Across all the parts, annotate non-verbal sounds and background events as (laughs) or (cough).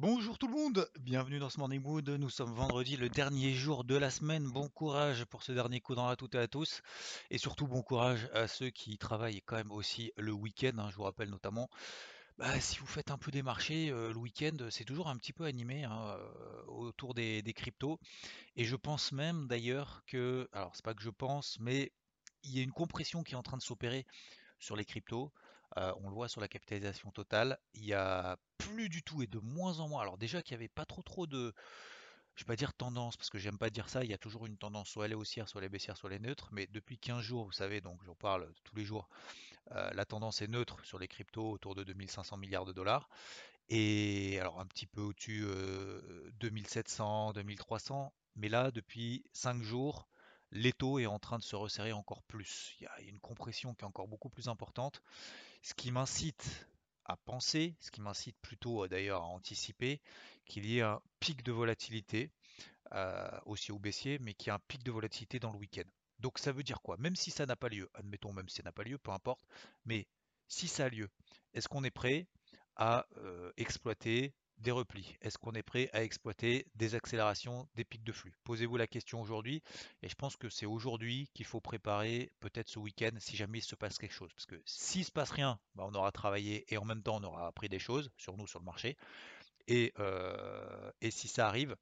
Bonjour tout le monde, bienvenue dans ce Morning Mood. Nous sommes vendredi, le dernier jour de la semaine. Bon courage pour ce dernier coup dans la toutes et à tous. Et surtout bon courage à ceux qui travaillent quand même aussi le week-end. hein. Je vous rappelle notamment bah, si vous faites un peu des marchés, euh, le week-end, c'est toujours un petit peu animé hein, euh, autour des, des cryptos. Et je pense même d'ailleurs que, alors c'est pas que je pense, mais il y a une compression qui est en train de s'opérer sur les cryptos. Euh, on le voit sur la capitalisation totale. Il y a plus du tout et de moins en moins. Alors déjà qu'il n'y avait pas trop trop de, je vais dire tendance, parce que j'aime pas dire ça, il y a toujours une tendance soit elle est haussière, soit elle est baissière, soit elle est neutre, mais depuis 15 jours, vous savez, donc j'en parle tous les jours, euh, la tendance est neutre sur les cryptos autour de 2500 milliards de dollars. Et alors un petit peu au-dessus euh, 2700, 2300. Mais là, depuis 5 jours, l'étau est en train de se resserrer encore plus. Il y a une compression qui est encore beaucoup plus importante. Ce qui m'incite à penser, ce qui m'incite plutôt euh, d'ailleurs à anticiper, qu'il y ait un pic de volatilité, euh, aussi au baissier, mais qu'il y ait un pic de volatilité dans le week-end. Donc ça veut dire quoi? Même si ça n'a pas lieu, admettons même si ça n'a pas lieu, peu importe, mais si ça a lieu, est-ce qu'on est prêt à euh, exploiter des replis Est-ce qu'on est prêt à exploiter des accélérations, des pics de flux? Posez-vous la question aujourd'hui, et je pense que c'est aujourd'hui qu'il faut préparer peut-être ce week-end si jamais il se passe quelque chose. Parce que s'il se passe rien, bah, on aura travaillé et en même temps on aura appris des choses sur nous, sur le marché. Et, euh, si ça arrive,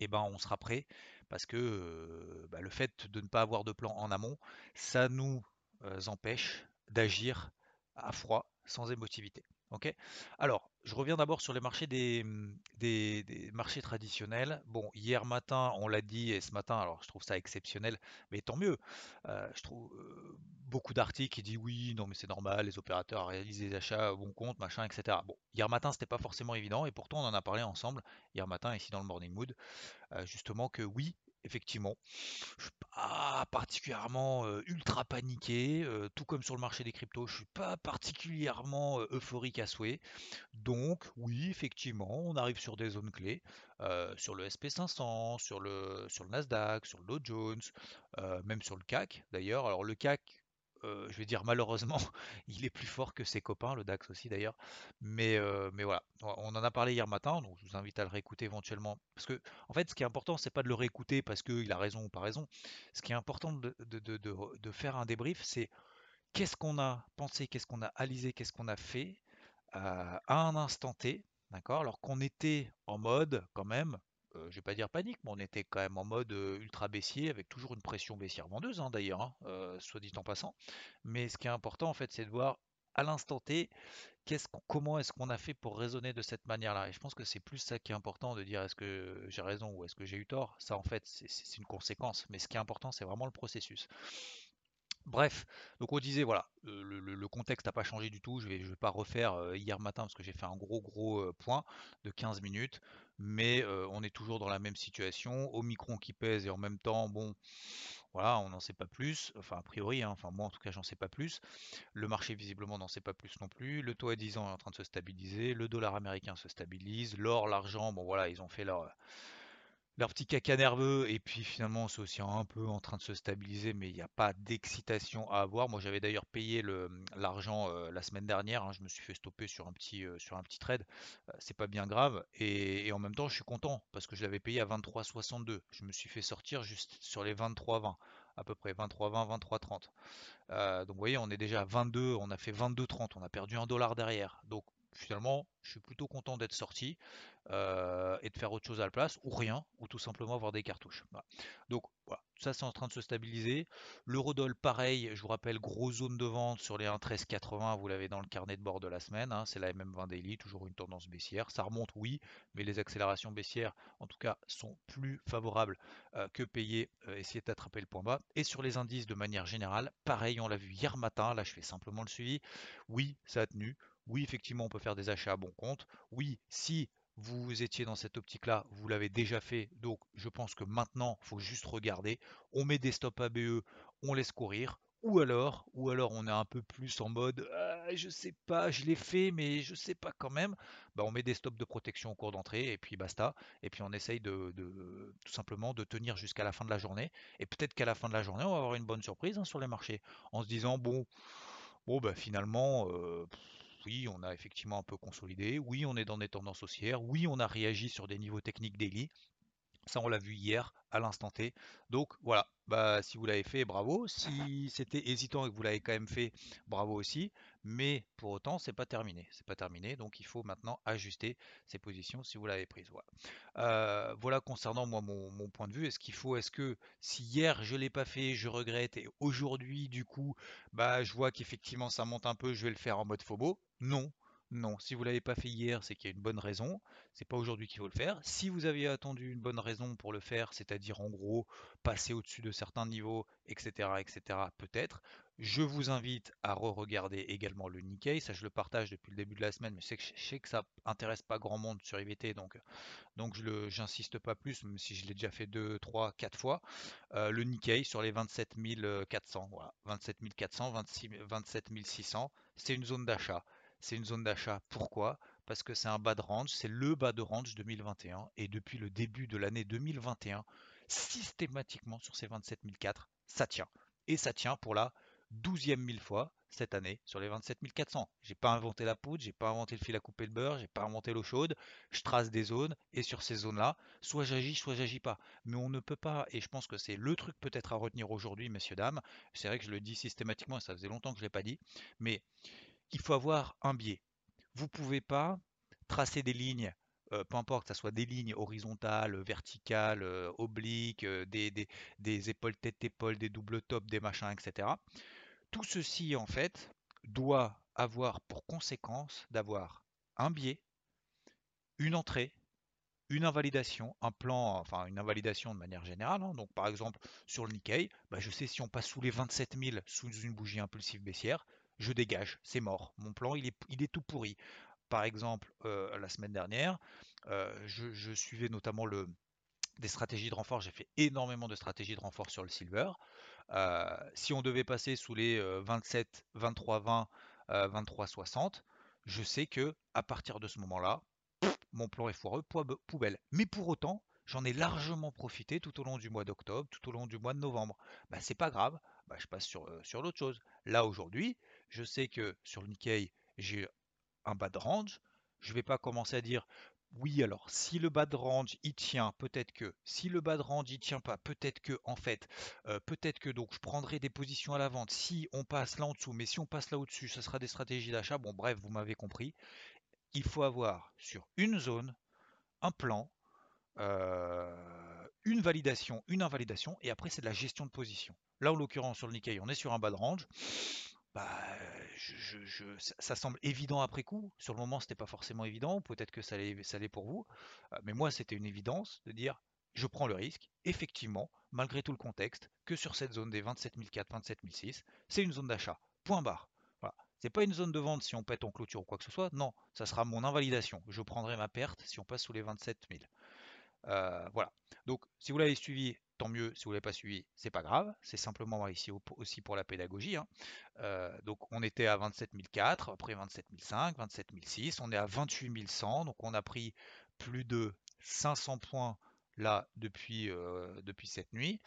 eh ben, on sera prêt parce que euh, bah, le fait de ne pas avoir de plan en amont, ça nous euh, empêche d'agir à froid, sans émotivité. Ok? Alors, je reviens d'abord sur les marchés des, mmh, des marchés traditionnels. Bon, hier matin, on l'a dit, et ce matin, alors je trouve ça exceptionnel, mais tant mieux. Euh, je trouve euh, beaucoup d'articles qui disent oui, non, mais c'est normal, les opérateurs réalisent des achats au bon compte, machin, etc. Bon, hier matin, c'était pas forcément évident, et pourtant, on en a parlé ensemble hier matin, ici dans le Morning Mood, euh, justement que oui, effectivement, je suis pas particulièrement ultra paniqué, tout comme sur le marché des cryptos, je suis pas particulièrement euphorique à souhait. Donc oui, effectivement, on arrive sur des zones clés, sur le SP500, sur le, sur le Nasdaq, sur le Dow Jones, même sur le CAC d'ailleurs. Alors le CAC, euh, je vais dire malheureusement, (laughs) il est plus fort que ses copains, le DAX aussi d'ailleurs. Mais, euh, voilà, on en a parlé hier matin, donc je vous invite à le réécouter éventuellement. Parce que en fait, ce qui est important, c'est pas de le réécouter parce qu'il a raison ou pas raison. Ce qui est important de faire un débrief, c'est qu'est-ce qu'on a pensé, qu'est-ce qu'on a analysé, qu'est-ce qu'on a fait euh, à un instant T, d'accord? Alors qu'on était en mode quand même, euh, je vais pas dire panique, mais on était quand même en mode euh, ultra baissier, avec toujours une pression baissière vendeuse hein, d'ailleurs, hein, euh, soit dit en passant. Mais ce qui est important en fait, c'est de voir à l'instant T, comment est-ce qu'on a fait pour raisonner de cette manière-là. Et je pense que c'est plus ça qui est important de dire est-ce que j'ai raison ou est-ce que j'ai eu tort? Ça en fait, c'est une conséquence, mais ce qui est important, c'est vraiment le processus. Bref, donc on disait voilà, le, contexte n'a pas changé du tout. Je je vais pas refaire hier matin parce que j'ai fait un gros gros point de 15 minutes, mais on est toujours dans la même situation. Omicron qui pèse et en même temps, bon, voilà, on n'en sait pas plus. Enfin, a priori, hein, enfin moi en tout cas, j'en sais pas plus. Le marché visiblement n'en sait pas plus non plus. Le taux à 10 ans est en train de se stabiliser. Le dollar américain se stabilise. L'or, l'argent, bon voilà, ils ont fait leur leur petit caca nerveux, et puis finalement c'est aussi un peu en train de se stabiliser, mais il n'y a pas d'excitation à avoir. Moi j'avais d'ailleurs payé l'argent la semaine dernière, hein, je me suis fait stopper sur un petit, sur un petit trade, c'est pas bien grave, et, en même temps je suis content parce que je l'avais payé à 23,62. Je me suis fait sortir juste sur les 23,20 à peu près 23,20, 23,30. Euh, donc vous voyez, on est déjà à 22, on a fait 22,30, on a perdu un dollar derrière. Donc finalement, je suis plutôt content d'être sorti euh, et de faire autre chose à la place, ou rien, ou tout simplement avoir des cartouches. Donc voilà, ça c'est en train de se stabiliser. L'eurodoll, pareil, je vous rappelle, grosse zone de vente sur les 1,1380, vous l'avez dans le carnet de bord de la semaine, hein, c'est la MM20 Daily, toujours une tendance baissière. Ça remonte, oui, mais les accélérations baissières, en tout cas, sont plus favorables euh, que payer, euh, essayer d'attraper le point bas. Et sur les indices de manière générale, pareil, on l'a vu hier matin, là je fais simplement le suivi. Oui, ça a tenu. Oui, effectivement, on peut faire des achats à bon compte. Oui, si vous étiez dans cette optique-là, vous l'avez déjà fait. Donc, je pense que maintenant, il faut juste regarder. On met des stops ABE, on laisse courir. Ou alors, ou alors on est un peu plus en mode ah, je sais pas, je l'ai fait, mais je sais pas quand même. Bah, on met des stops de protection au cours d'entrée et puis basta. Et puis on essaye de, tout simplement de tenir jusqu'à la fin de la journée. Et peut-être qu'à la fin de la journée, on va avoir une bonne surprise hein, sur les marchés. En se disant bon, bon bah finalement, euh, oui, on a effectivement un peu consolidé. Oui, on est dans des tendances haussières. Oui, on a réagi sur des niveaux techniques daily. Ça, on l'a vu hier, à l'instant T. Donc voilà, bah, si vous l'avez fait, bravo. Si c'était hésitant et que vous l'avez quand même fait, bravo aussi. Mais pour autant, c'est pas terminé. C'est pas terminé, donc il faut maintenant ajuster ses positions si vous l'avez prise. Voilà. Euh, concernant moi mon, point de vue. Est-ce qu'il faut, est-ce que si hier je l'ai pas fait, je regrette et aujourd'hui du coup, bah je vois qu'effectivement ça monte un peu, je vais le faire en mode FOBO? Non. Non, si vous l'avez pas fait hier, c'est qu'il y a une bonne raison. C'est pas aujourd'hui qu'il faut le faire. Si vous aviez attendu une bonne raison pour le faire, c'est-à-dire en gros passer au-dessus de certains niveaux, etc., etc., peut-être. Je vous invite à re-regarder également le Nikkei. Ça, je le partage depuis le début de la semaine, mais je sais que, ça intéresse pas grand monde sur IVT, donc, donc je le, j'insiste pas plus, même si je l'ai déjà fait 2, 3, 4 fois. Euh, le Nikkei sur les 27 400, voilà, 27 400, 26, 27 600, c'est une zone d'achat. C'est une zone d'achat. Pourquoi? Parce que c'est un bas de range, c'est le bas de range 2021. Et depuis le début de l'année 2021, systématiquement sur ces 27 400, ça tient. Et ça tient pour la douzième mille fois cette année sur les 27 400. J'ai pas inventé la poudre, j'ai pas inventé le fil à couper le beurre, j'ai pas inventé l'eau chaude. Je trace des zones et sur ces zones-là, soit j'agis, soit j'agis pas. Mais on ne peut pas, et je pense que c'est le truc peut-être à retenir aujourd'hui, messieurs, dames. C'est vrai que je le dis systématiquement et ça faisait longtemps que je l'ai pas dit, mais il faut avoir un biais. Vous pouvez pas tracer des lignes, euh, peu importe que ce soit des lignes horizontales, verticales, euh, obliques, euh, des, des, des épaules tête-épaule, des doubles tops, des machins, etc. Tout ceci, en fait, doit avoir pour conséquence d'avoir un biais, une entrée, une invalidation, un plan, enfin une invalidation de manière générale. hein. Donc par exemple sur le Nikkei, bah, je sais si on passe sous les 27 000 sous une bougie impulsive baissière, je dégage, c'est mort. Mon plan il est, tout pourri. Par exemple, euh, la semaine dernière, euh, je, suivais notamment des stratégies de renfort. J'ai fait énormément de stratégies de renfort sur le silver. Euh, si on devait passer sous les euh, 27, 23, 20, euh, 23, 60, je sais que à partir de ce moment-là, mon plan est foireux, poubelle. Mais pour autant, j'en ai largement profité tout au long du mois d'octobre, tout au long du mois de novembre. Bah, c'est pas grave, bah, je passe sur l'autre chose. Là aujourd'hui, je sais que sur le Nikkei, j'ai un bas de range. Je vais pas commencer à dire oui, alors si le bas de range il tient, peut-être que. Si le bas de range il tient pas, peut-être que. En fait, euh, peut-être que donc je prendrai des positions à la vente si on passe là en dessous. Mais si on passe là au-dessus, ce sera des stratégies d'achat. Bon, bref, vous m'avez compris. Il faut avoir sur une zone un plan, euh, une validation, une invalidation, et après c'est de la gestion de position. Là, en l'occurrence, sur le Nikkei, on est sur un bas de range. Bah, ça, semble évident après coup. Sur le moment, c'était pas forcément évident. Peut-être que ça l'est, pour vous. Euh, mais moi, c'était une évidence de dire, je prends le risque, effectivement, malgré tout le contexte, que sur cette zone des 27 400, 27 600, c'est une zone d'achat. Point barre. Voilà. C'est pas une zone de vente si on pète en clôture ou quoi que ce soit. Non, ça sera mon invalidation. Je prendrai ma perte si on passe sous les 27 000. Euh, voilà. Donc, si vous l'avez suivi, tant mieux. Si vous l'avez pas suivi, c'est pas grave. C'est simplement ici aussi pour la pédagogie. hein. Euh, donc, on était à 27 004, après 27 005, 27 006. On est à 28 100. Donc, on a pris plus de 500 points là depuis, euh, depuis cette nuit.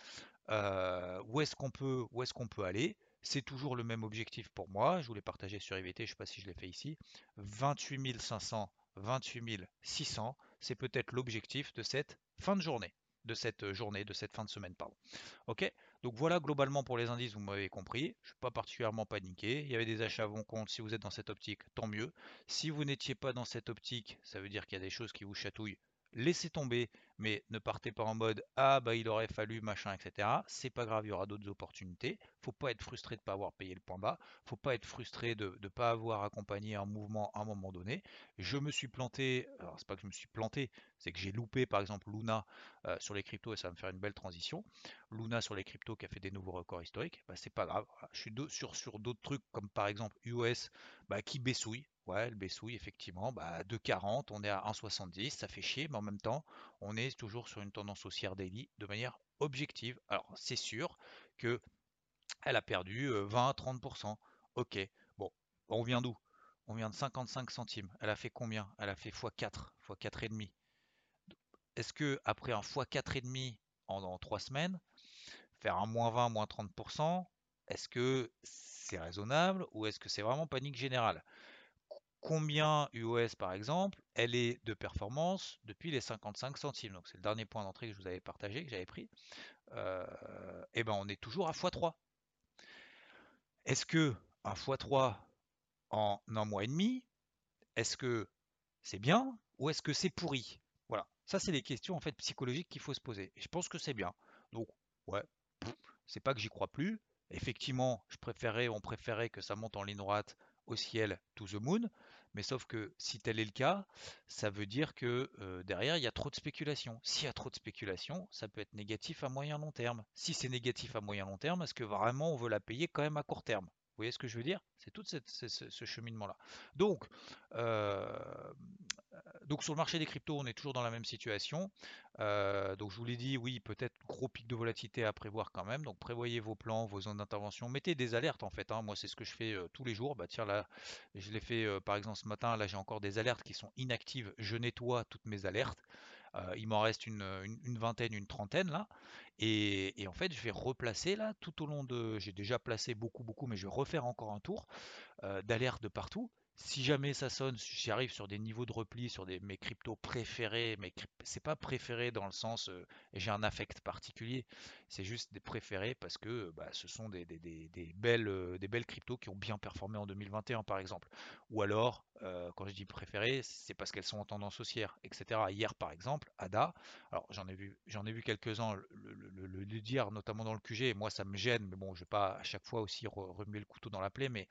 Euh, où est-ce qu'on peut, est-ce qu'on peut aller? C'est toujours le même objectif pour moi. Je voulais partager sur IVT, je ne sais pas si je l'ai fait ici. 28 500, 28 600, c'est peut-être l'objectif de cette fin de journée, de cette journée, de cette fin de semaine, pardon. Ok? Donc voilà globalement pour les indices, vous m'avez compris. Je ne suis pas particulièrement paniqué. Il y avait des achats à bon compte. Si vous êtes dans cette optique, tant mieux. Si vous n'étiez pas dans cette optique, ça veut dire qu'il y a des choses qui vous chatouillent. Laissez tomber, Mais ne partez pas en mode ah bah il aurait fallu machin, etc. C'est pas grave, il y aura d'autres opportunités. Faut pas être frustré de pas avoir payé le point bas. Faut pas être frustré de ne pas avoir accompagné un mouvement à un moment donné. Je me suis planté, alors c'est pas que je me suis planté, c'est que j'ai loupé par exemple Luna euh, sur les cryptos et ça va me faire une belle transition. Luna sur les cryptos qui a fait des nouveaux records historiques, bah, c'est pas grave. Je suis sur, sur d'autres trucs comme par exemple US bah, qui baissouille. Ouais, le baissouille, effectivement, bah, 2,40, on est à 1,70, ça fait chier, mais en même temps, on est toujours sur une tendance haussière daily de manière objective. Alors, c'est sûr que elle a perdu 20-30%. Ok, bon, on vient d'où? On vient de 55 centimes. Elle a fait combien? Elle a fait x4, x4,5. Est-ce que après un x4,5 en, en 3 semaines, faire un moins 20, moins 30%, est-ce que c'est raisonnable ou est-ce que c'est vraiment panique générale? Combien UOS par exemple, elle est de performance depuis les 55 centimes. Donc c'est le dernier point d'entrée que je vous avais partagé, que j'avais pris. et euh, eh ben on est toujours à x3. Est-ce que un x3 en un mois et demi, est-ce que c'est bien ou est-ce que c'est pourri? Voilà, ça c'est des questions en fait psychologiques qu'il faut se poser. Je pense que c'est bien. Donc ouais, c'est pas que j'y crois plus. Effectivement, je préférais, on préférait que ça monte en ligne droite au ciel to the moon. Mais sauf que si tel est le cas, ça veut dire que euh, derrière, il y a trop de spéculation. S'il y a trop de spéculation, ça peut être négatif à moyen long terme. Si c'est négatif à moyen long terme, est-ce que vraiment on veut la payer quand même à court terme? Vous voyez ce que je veux dire? C'est tout ce, cheminement-là. Donc, euh, donc sur le marché des cryptos, on est toujours dans la même situation. Euh, donc je vous l'ai dit, oui, peut-être gros pic de volatilité à prévoir quand même. Donc prévoyez vos plans, vos zones d'intervention. Mettez des alertes en fait. Hein. Moi, c'est ce que je fais euh, tous les jours. Bah tiens, là, je l'ai fait par exemple ce matin. Là, j'ai encore des alertes qui sont inactives. Je nettoie toutes mes alertes. Il m'en reste une, vingtaine, une trentaine là. Et, en fait, je vais replacer là tout au long de. J'ai déjà placé beaucoup, beaucoup, mais je vais refaire encore un tour d'alertes de partout si jamais ça sonne, si j'arrive sur des niveaux de repli, sur mes cryptos préférés, mais c'est pas préféré dans le sens euh, j'ai un affect particulier, c'est juste des préférés parce que bah, ce sont des, belles, euh, des belles cryptos qui ont bien performé en 2021 par exemple. Ou alors, euh, quand je dis préférés, c'est parce qu'elles sont en tendance haussière, etc. Hier par exemple, ADA, alors j'en ai vu, j'en ai vu quelques-uns le, dire, notamment dans le QG, moi ça me gêne, mais bon, je vais pas à chaque fois aussi remuer le couteau dans la plaie, mais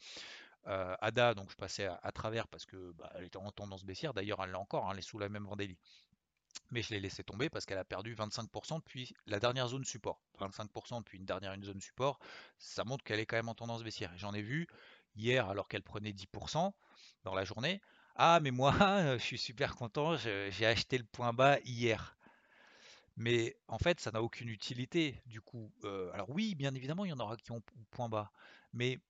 euh, Ada, donc je passais à, travers parce que bah, elle était en tendance baissière. D'ailleurs, elle l'a encore, hein, elle est sous la même vendélie. Mais je l'ai laissé tomber parce qu'elle a perdu 25% depuis la dernière zone support. 25% depuis une dernière zone support, ça montre qu'elle est quand même en tendance baissière. J'en ai vu hier alors qu'elle prenait 10% dans la journée. Ah mais moi, (laughs) je suis super content, j'ai acheté le point bas hier. Mais en fait, ça n'a aucune utilité du coup. Euh, alors oui, bien évidemment, il y en aura qui ont point bas. Mais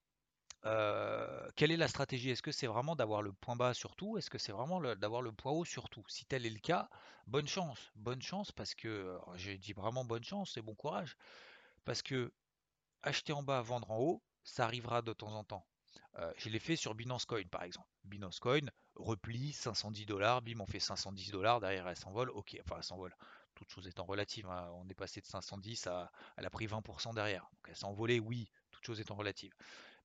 euh, quelle est la stratégie? Est-ce que c'est vraiment d'avoir le point bas sur tout? Est-ce que c'est vraiment d'avoir le point haut sur tout? Si tel est le cas, bonne chance. Bonne chance parce que, j'ai dit vraiment bonne chance et bon courage. Parce que acheter en bas, vendre en haut, ça arrivera de temps en temps. Euh, je fait sur Binance Coin par exemple. Binance Coin, repli, 510 dollars, bim, on fait 510 dollars, derrière elle s'envole, ok, enfin elle s'envole, toute chose étant relative, hein. on est passé de 510 à, elle a pris 20% derrière. Donc elle s'est envolée, oui, toute chose étant relative.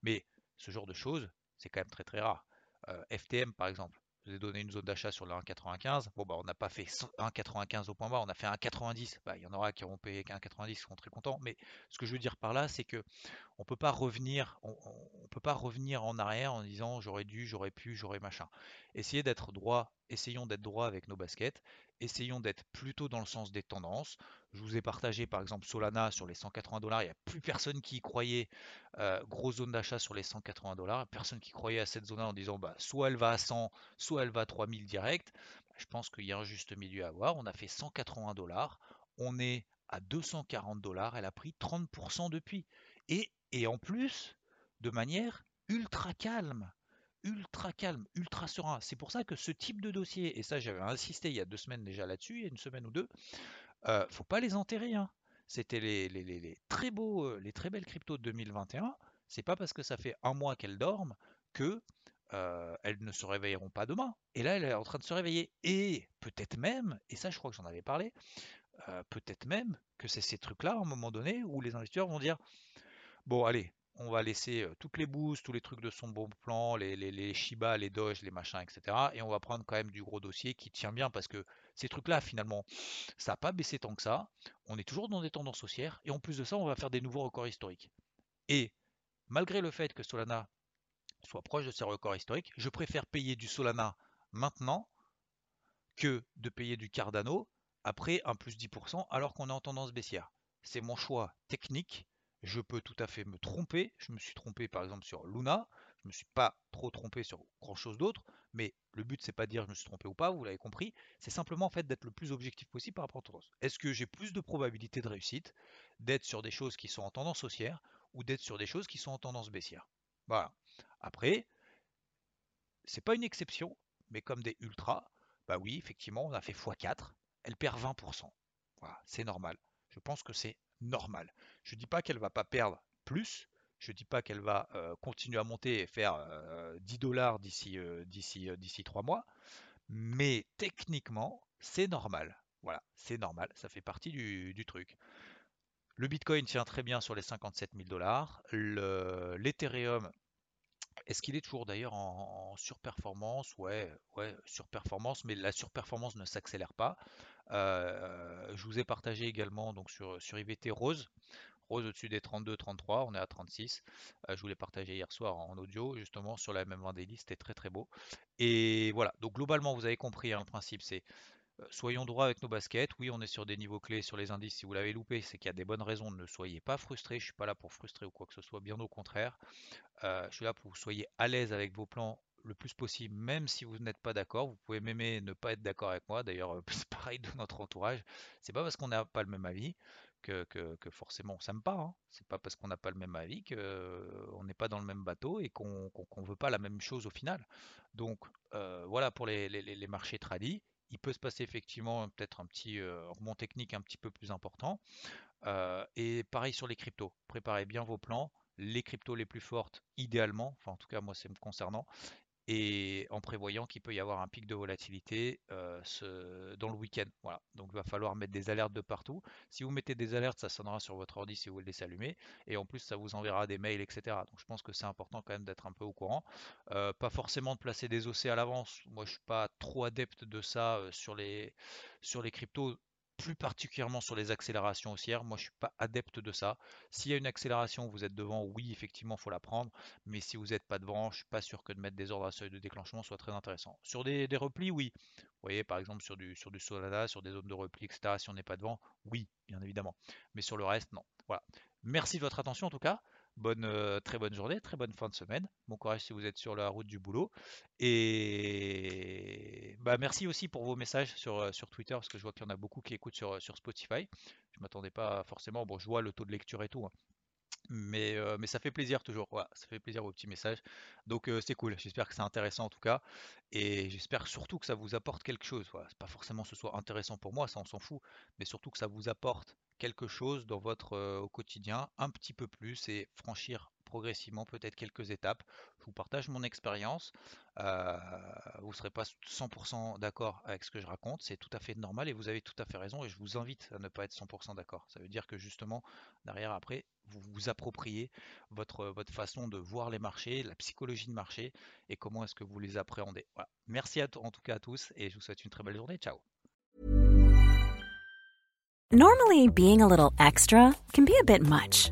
Mais ce genre de choses, c'est quand même très très rare. Euh, FTM par exemple, je vous ai donné une zone d'achat sur le 1,95. Bon, bah, on n'a pas fait 1,95 au point bas, on a fait 1,90. Bah, il y en aura qui auront payé 1,90, qui seront très contents. Mais ce que je veux dire par là, c'est que on peut pas revenir, on, peut pas revenir en arrière en disant j'aurais dû, j'aurais pu, j'aurais machin. Essayez d'être droit, essayons d'être droit avec nos baskets, essayons d'être plutôt dans le sens des tendances. Je vous ai partagé par exemple Solana sur les 180 dollars, il n'y a plus personne qui y croyait. Euh, grosse zone d'achat sur les 180 dollars, personne qui croyait à cette zone en disant bah, soit elle va à 100, soit elle va à 3000 direct. Je pense qu'il y a un juste milieu à avoir. On a fait 180 dollars, on est à 240 dollars, elle a pris 30% depuis. Et, et en plus, de manière ultra calme ultra calme, ultra serein. C'est pour ça que ce type de dossier, et ça j'avais insisté il y a deux semaines déjà là-dessus, il y a une semaine ou deux, euh, faut pas les enterrer. Hein. C'était les, très beaux, euh, les très belles cryptos de 2021. C'est pas parce que ça fait un mois qu'elles dorment que euh, elles ne se réveilleront pas demain. Et là, elle est en train de se réveiller. Et peut-être même, et ça je crois que j'en avais parlé, peut-être même que c'est ces trucs-là, à un moment donné, où les investisseurs vont dire, bon allez, on va laisser toutes les boosts, tous les trucs de son bon plan, les, les, Shiba, les Doge, les machins, etc. Et on va prendre quand même du gros dossier qui tient bien parce que ces trucs-là, finalement, ça n'a pas baissé tant que ça. On est toujours dans des tendances haussières. Et en plus de ça, on va faire des nouveaux records historiques. Et malgré le fait que Solana soit proche de ses records historiques, je préfère payer du Solana maintenant que de payer du Cardano après un plus 10% alors qu'on est en tendance baissière. C'est mon choix technique. Je peux tout à fait me tromper. Je me suis trompé par exemple sur Luna. Je ne me suis pas trop trompé sur grand chose d'autre. Mais le but, c'est pas de dire je me suis trompé ou pas, vous l'avez compris. C'est simplement en fait d'être le plus objectif possible par rapport à tendance. Est-ce que j'ai plus de probabilité de réussite d'être sur des choses qui sont en tendance haussière ou d'être sur des choses qui sont en tendance baissière? Voilà. Après, c'est pas une exception, mais comme des ultras, bah oui, effectivement, on a fait x4, elle perd 20%. Voilà, c'est normal. Je pense que c'est normal. Je ne dis pas qu'elle va pas perdre plus, je ne dis pas qu'elle va euh, continuer à monter et faire 10 euh, dollars d'ici euh, d'ici d'ici 3 mois, mais techniquement, c'est normal. Voilà, c'est normal, ça fait partie du, truc. Le Bitcoin tient très bien sur les 57 000 dollars. L'Ethereum est-ce qu'il est toujours d'ailleurs en, surperformance? Ouais, ouais, surperformance, mais la surperformance ne s'accélère pas. Je vous ai partagé également donc sur, sur IVT Rose. Rose au-dessus des 32, 33, on est à 36. Euh, je vous l'ai partagé hier soir en audio, justement sur la même Vendée, c'était très très beau. Et voilà, donc globalement, vous avez compris, hein, le principe c'est soyons droits avec nos baskets. Oui, on est sur des niveaux clés sur les indices. Si vous l'avez loupé, c'est qu'il y a des bonnes raisons. Ne soyez pas frustrés. Je suis pas là pour frustrer ou quoi que ce soit. Bien au contraire. Je suis là pour que vous soyez à l'aise avec vos plans le plus possible, même si vous n'êtes pas d'accord. Vous pouvez m'aimer, ne pas être d'accord avec moi. D'ailleurs, euh, (laughs) c'est pareil de notre entourage. C'est pas parce qu'on n'a pas le même avis que, forcément on s'aime pas. C'est pas parce qu'on n'a pas le même avis qu'on n'est pas dans le même bateau et qu'on ne veut pas la même chose au final. Donc voilà pour les, marchés tradis il peut se passer effectivement peut-être un petit euh, rebond technique un petit peu plus important. Euh, et pareil sur les cryptos, préparez bien vos plans. Les cryptos les plus fortes, idéalement, enfin en tout cas moi c'est me concernant, et en prévoyant qu'il peut y avoir un pic de volatilité euh, dans le week-end. Voilà. Donc il va falloir mettre des alertes de partout. Si vous mettez des alertes, ça sonnera sur votre ordi si vous le laissez allumer. Et en plus, ça vous enverra des mails, etc. Donc je pense que c'est important quand même d'être un peu au courant. Euh, pas forcément de placer des OC à l'avance. Moi, je suis pas trop adepte de ça euh, sur les, sur les cryptos plus particulièrement sur les accélérations haussières. Moi, je suis pas adepte de ça. S'il y a une accélération, vous êtes devant, oui, effectivement, il faut la prendre. Mais si vous n'êtes pas devant, je suis pas sûr que de mettre des ordres à seuil de déclenchement soit très intéressant. Sur des, replis, oui. Vous voyez, par exemple, sur du, sur du Solana, sur des zones de repli, etc. Si on n'est pas devant, oui, bien évidemment. Mais sur le reste, non. Voilà. Merci de votre attention en tout cas. Bonne, euh, très bonne journée, très bonne fin de semaine. Bon courage si vous êtes sur la route du boulot. Et bah, merci aussi pour vos messages sur, euh, sur Twitter, parce que je vois qu'il y en a beaucoup qui écoutent sur, sur Spotify. Je ne m'attendais pas forcément. Bon, je vois le taux de lecture et tout. Hein. Mais, mais ça fait plaisir toujours, ça fait plaisir vos petits messages. Donc c'est cool, j'espère que c'est intéressant en tout cas. Et j'espère surtout que ça vous apporte quelque chose. C'est pas forcément que ce soit intéressant pour moi, ça on s'en fout, mais surtout que ça vous apporte quelque chose dans votre au quotidien, un petit peu plus et franchir progressivement peut-être quelques étapes. Je vous partage mon expérience. vous ne serez pas 100% d'accord avec ce que je raconte, c'est tout à fait normal et vous avez tout à fait raison et je vous invite à ne pas être 100% d'accord. Ça veut dire que justement, derrière après, vous vous appropriez votre, votre façon de voir les marchés, la psychologie de marché et comment est-ce que vous les appréhendez. Merci en tout cas à tous et je vous souhaite une très belle journée. Ciao Normally, being a little extra can be a bit much,